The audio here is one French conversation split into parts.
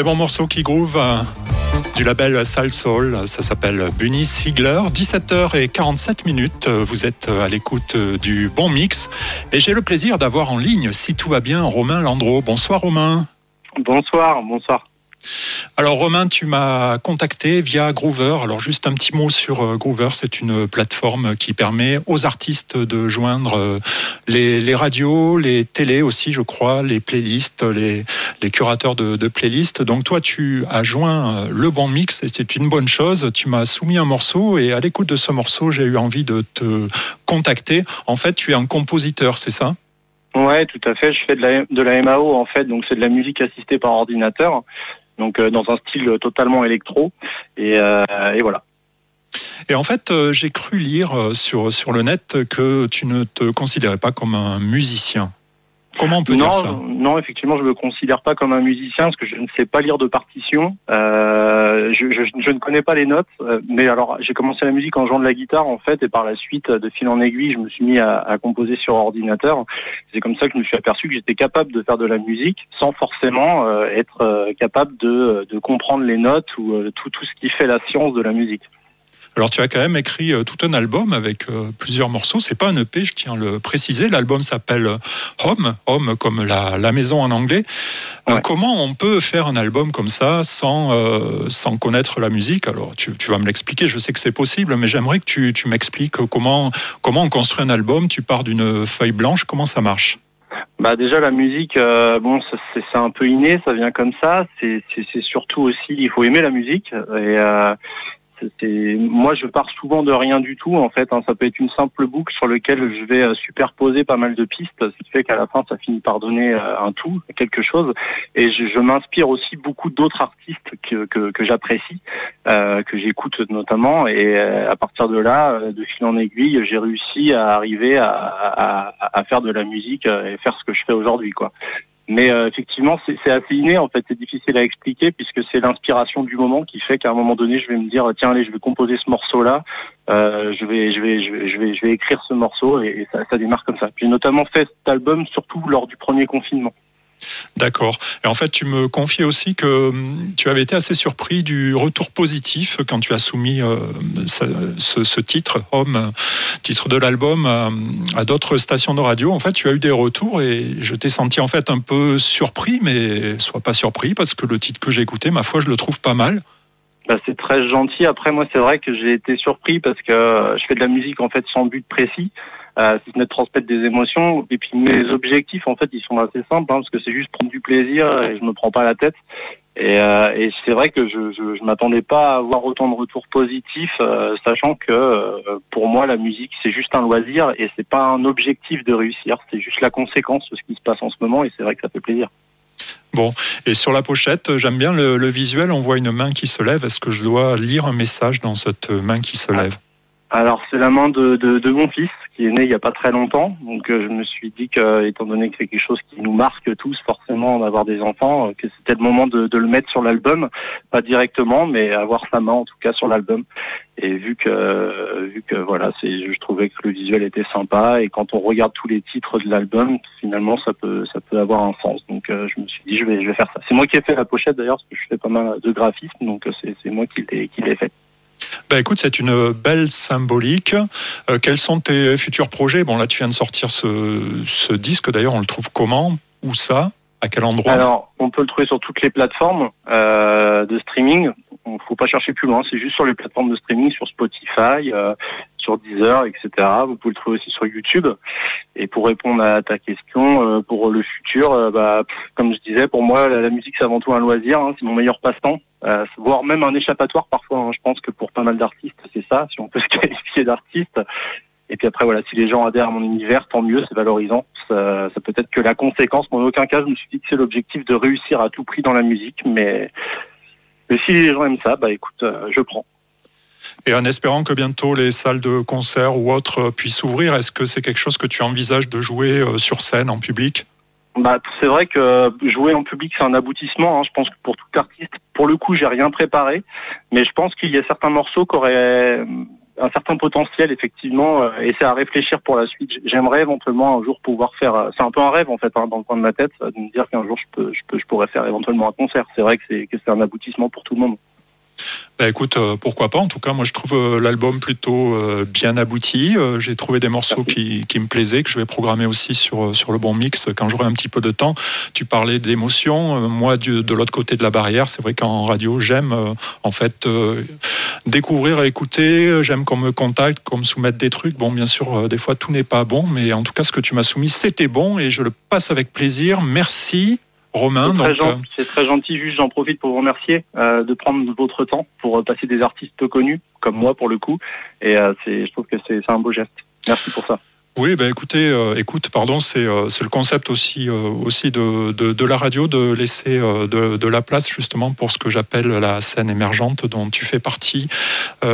Très bon morceau qui groove euh, du label Sal Soul. Ça s'appelle Bunny Sigler. 17h47 minutes. Vous êtes à l'écoute du bon mix. Et j'ai le plaisir d'avoir en ligne, si tout va bien, Romain Landreau. Bonsoir Romain. Bonsoir, bonsoir. Alors Romain, tu m'as contacté via Groover. Alors juste un petit mot sur euh, Groover, c'est une plateforme qui permet aux artistes de joindre euh, les, radios, les télés aussi, je crois, les playlists, les, curateurs de, playlists. Donc toi, tu as joint euh, le bon mix et c'est une bonne chose. Tu m'as soumis un morceau et à l'écoute de ce morceau, j'ai eu envie de te contacter. En fait, tu es un compositeur, c'est ça? Ouais, tout à fait. Je fais de la, de la MAO en fait, donc c'est de la musique assistée par ordinateur donc euh, dans un style totalement électro. Et, euh, voilà. Et en fait, euh, j'ai cru lire sur, sur le net que tu ne te considérais pas comme un musicien. Comment on peut non, dire ça Non, effectivement, je ne me considère pas comme un musicien parce que je ne sais pas lire de partition. Euh, je, ne connais pas les notes, euh, mais alors j'ai commencé la musique en jouant de la guitare en fait, et par la suite, de fil en aiguille, je me suis mis à, composer sur ordinateur. C'est comme ça que je me suis aperçu que j'étais capable de faire de la musique sans forcément euh, être capable de, de, comprendre les notes ou tout, tout ce qui fait la science de la musique. Alors tu as quand même écrit euh, tout un album avec euh, plusieurs morceaux. C'est pas un EP, je tiens à le préciser. L'album s'appelle Home, Home comme la, maison en anglais. Euh, comment on peut faire un album comme ça sans, sans connaître la musique? Alors tu, vas me l'expliquer, je sais que c'est possible, mais j'aimerais que tu, tu m'expliques comment, comment on construit un album. Tu pars d'une feuille blanche, comment ça marche? Bah déjà la musique, bon c'est un peu inné, ça vient comme ça. C'est surtout aussi il faut aimer la musique et moi je pars souvent de rien du tout en fait. Hein. Ça peut être une simple boucle sur laquelle je vais euh, superposer pas mal de pistes, ce qui fait qu'à la fin ça finit par donner euh, un tout, quelque chose. Et je, m'inspire aussi beaucoup d'autres artistes que, que, j'apprécie, euh, que j'écoute notamment. Et à partir de là, de fil en aiguille, j'ai réussi à arriver à, à, faire de la musique et faire ce que je fais aujourd'hui quoi. Mais euh, effectivement, c'est assez inné, en fait, c'est difficile à expliquer puisque c'est l'inspiration du moment qui fait qu'à un moment donné, je vais me dire tiens allez, je vais composer ce morceau-là, euh, je, vais, je, vais, je, vais, je, vais, écrire ce morceau et, ça démarre comme ça. J'ai notamment fait cet album surtout lors du premier confinement. D'accord. Et en fait, tu me confiais aussi que hum, tu avais été assez surpris du retour positif quand tu as soumis euh, ce, titre, Homme, titre de l'album, à, d'autres stations de radio. En fait, tu as eu des retours et je t'ai senti en fait un peu surpris, mais sois pas surpris parce que le titre que j'ai écouté, ma foi, je le trouve pas mal. Bah, c'est très gentil. Après, moi, c'est vrai que j'ai été surpris parce que je fais de la musique en fait sans but précis euh, si ce n'est de transmettre des émotions. Et puis mes objectifs, en fait, ils sont assez simples, hein, parce que c'est juste prendre du plaisir et je me prends pas la tête. Et, euh, c'est vrai que je ne m'attendais pas à avoir autant de retours positifs, euh, sachant que euh, pour moi la musique c'est juste un loisir et c'est pas un objectif de réussir, c'est juste la conséquence de ce qui se passe en ce moment et c'est vrai que ça fait plaisir. Bon, et sur la pochette, j'aime bien le, le, visuel, on voit une main qui se lève. Est-ce que je dois lire un message dans cette main qui se lève? Alors c'est la main de, de, mon fils qui est né il n'y a pas très longtemps. Donc euh, je me suis dit que, étant donné que c'est quelque chose qui nous marque tous forcément d'avoir des enfants, euh, que c'était le moment de, le mettre sur l'album, pas directement, mais avoir sa main en tout cas sur l'album. Et vu que vu que voilà, c'est je trouvais que le visuel était sympa et quand on regarde tous les titres de l'album, finalement ça peut ça peut avoir un sens. Donc euh, je me suis dit je vais je vais faire ça. C'est moi qui ai fait la pochette d'ailleurs parce que je fais pas mal de graphisme, donc c'est moi qui qui l'ai fait. Ben écoute, c'est une belle symbolique. Euh, quels sont tes futurs projets? Bon, là, tu viens de sortir ce, disque. D'ailleurs, on le trouve comment? Où ça? À quel endroit? Alors, on peut le trouver sur toutes les plateformes euh, de streaming. Il ne faut pas chercher plus loin. C'est juste sur les plateformes de streaming, sur Spotify, euh, sur Deezer, etc. Vous pouvez le trouver aussi sur YouTube. Et pour répondre à ta question, pour le futur, bah, comme je disais, pour moi, la, musique, c'est avant tout un loisir. Hein. c'est mon meilleur passe-temps. Euh, voire même un échappatoire parfois. Hein. Je pense que pour pas mal d'artistes, c'est ça, si on peut se qualifier d'artiste. Et puis après, voilà, si les gens adhèrent à mon univers, tant mieux, c'est valorisant. Ça, peut être que la conséquence, mais en aucun cas, je me suis dit que c'est l'objectif de réussir à tout prix dans la musique, mais, mais si les gens aiment ça, bah écoute, euh, je prends. Et en espérant que bientôt les salles de concert ou autres puissent s'ouvrir, est-ce que c'est quelque chose que tu envisages de jouer euh, sur scène, en public? Bah, c'est vrai que jouer en public, c'est un aboutissement. Hein. Je pense que pour tout artiste, pour le coup, j'ai rien préparé, mais je pense qu'il y a certains morceaux qui auraient un certain potentiel effectivement euh, et c'est à réfléchir pour la suite. J'aimerais éventuellement un jour pouvoir faire. Euh, c'est un peu un rêve en fait hein, dans le coin de ma tête de me dire qu'un jour je je pourrais faire éventuellement un concert. C'est vrai que c'est un aboutissement pour tout le monde. Bah, écoute, euh, pourquoi pas. En tout cas, moi, je trouve euh, l'album plutôt euh, bien abouti. J'ai trouvé des morceaux qui, qui, me plaisaient, que je vais programmer aussi sur, sur le bon mix quand j'aurai un petit peu de temps. Tu parlais d'émotion. Moi, de l'autre côté de la barrière, c'est vrai qu'en radio, j'aime en fait découvrir et écouter. J'aime qu'on me contacte, qu'on me soumette des trucs. Bon, bien sûr, des fois, tout n'est pas bon, mais en tout cas, ce que tu m'as soumis, c'était bon et je le passe avec plaisir. Merci. Romain. Euh, c'est très, gentil, juste j'en profite pour vous remercier euh, de prendre votre temps pour euh, passer des artistes peu connus, comme moi pour le coup, et je trouve que c'est un beau geste. Merci pour ça. Oui, ben écoutez, euh, écoute, pardon, c'est euh, le concept aussi euh, aussi de, de, la radio de laisser de, de la place justement pour ce que j'appelle la scène émergente dont tu fais partie,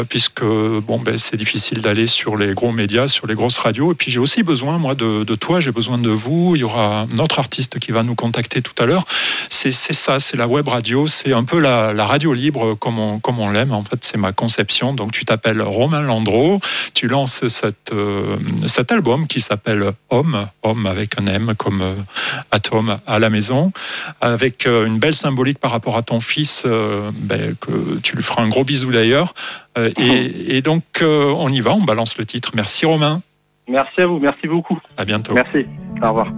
puisque bon ben c'est difficile d'aller sur les gros médias, sur les grosses radios, et puis j'ai aussi besoin moi de, toi, j'ai besoin de vous. Il y aura un autre artiste qui va nous contacter tout à l'heure. C'est ça, c'est la web radio, c'est un peu la, la radio libre comme on comme on l'aime. En fait, c'est ma conception. Donc tu t'appelles Romain Landreau, tu lances cette cet album qui s'appelle Homme, Homme avec un M comme euh, atome à la maison, avec euh, une belle symbolique par rapport à ton fils, euh, ben, que tu lui feras un gros bisou d'ailleurs. Et, et, donc on y va, on balance le titre. Merci Romain. Merci à vous, merci beaucoup. À bientôt. Merci. Au revoir.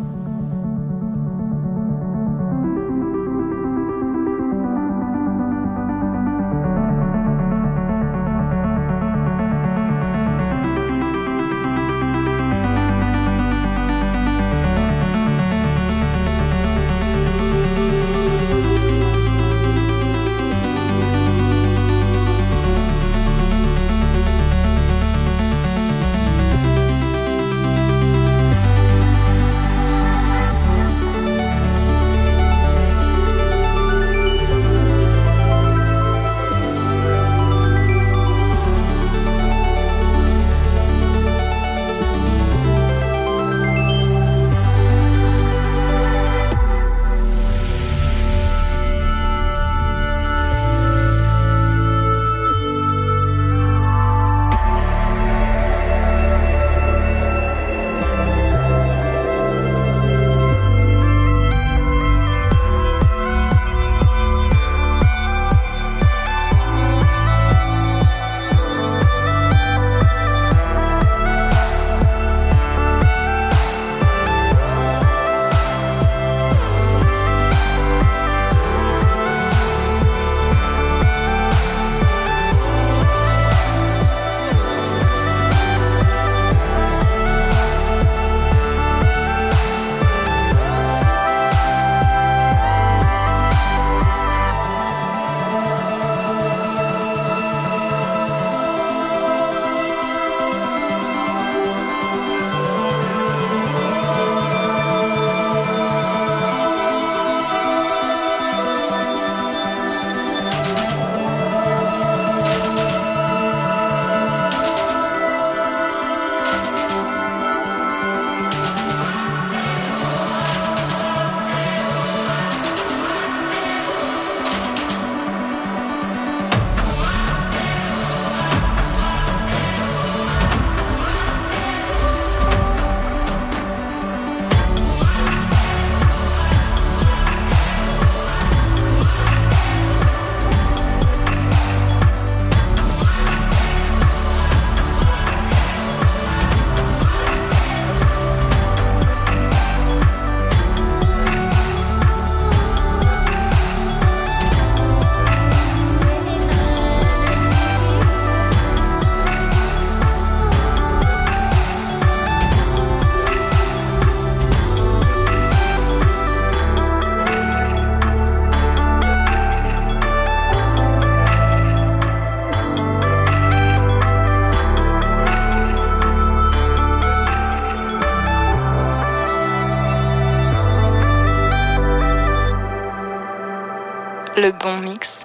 Bon mix